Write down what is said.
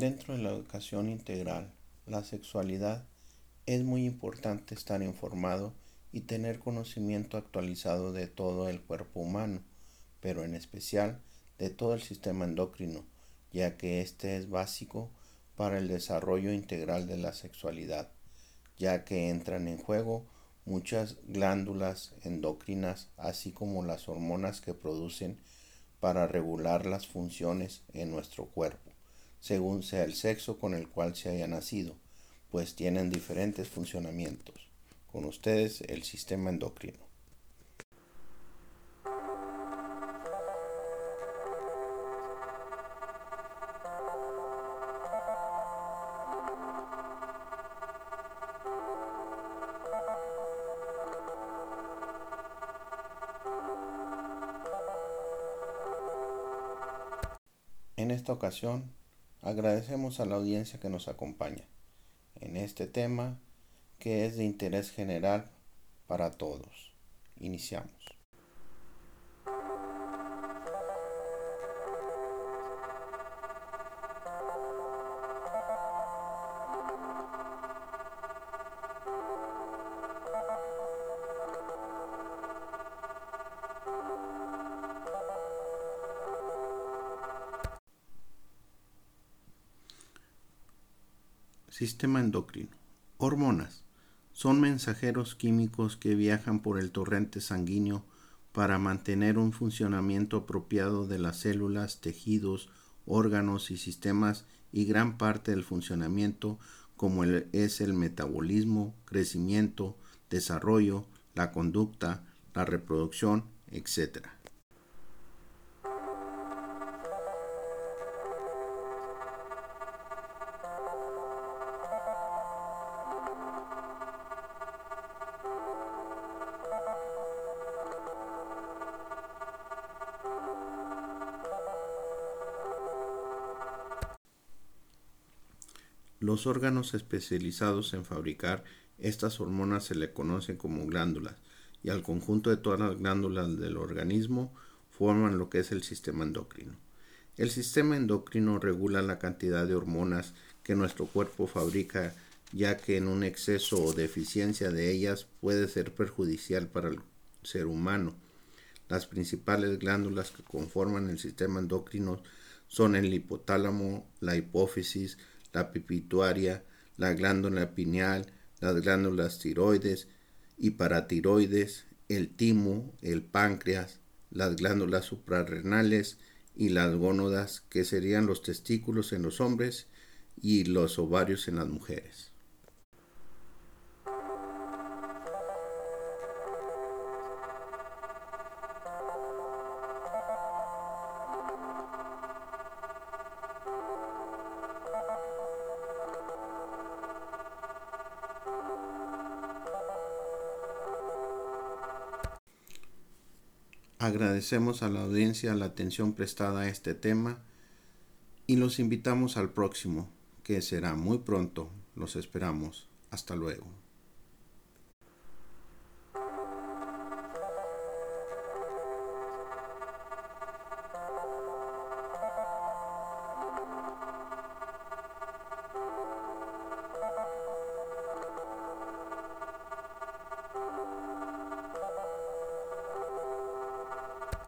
Dentro de la educación integral, la sexualidad es muy importante estar informado y tener conocimiento actualizado de todo el cuerpo humano, pero en especial de todo el sistema endocrino, ya que este es básico para el desarrollo integral de la sexualidad, ya que entran en juego muchas glándulas endocrinas, así como las hormonas que producen para regular las funciones en nuestro cuerpo, según sea el sexo con el cual se haya nacido, pues tienen diferentes funcionamientos. Con ustedes el sistema endocrino. En esta ocasión, agradecemos a la audiencia que nos acompaña en este tema que es de interés general para todos. Iniciamos. Sistema endocrino. Hormonas. Son mensajeros químicos que viajan por el torrente sanguíneo para mantener un funcionamiento apropiado de las células, tejidos, órganos y sistemas y gran parte del funcionamiento como es el metabolismo, crecimiento, desarrollo, la conducta, la reproducción, etc. Los órganos especializados en fabricar estas hormonas se le conocen como glándulas y al conjunto de todas las glándulas del organismo forman lo que es el sistema endocrino. El sistema endocrino regula la cantidad de hormonas que nuestro cuerpo fabrica ya que en un exceso o deficiencia de ellas puede ser perjudicial para el ser humano. Las principales glándulas que conforman el sistema endocrino son el hipotálamo, la hipófisis, la pituitaria, la glándula pineal, las glándulas tiroides y paratiroides, el timo, el páncreas, las glándulas suprarrenales y las gónodas, que serían los testículos en los hombres y los ovarios en las mujeres. Agradecemos a la audiencia la atención prestada a este tema y los invitamos al próximo, que será muy pronto. Los esperamos. Hasta luego.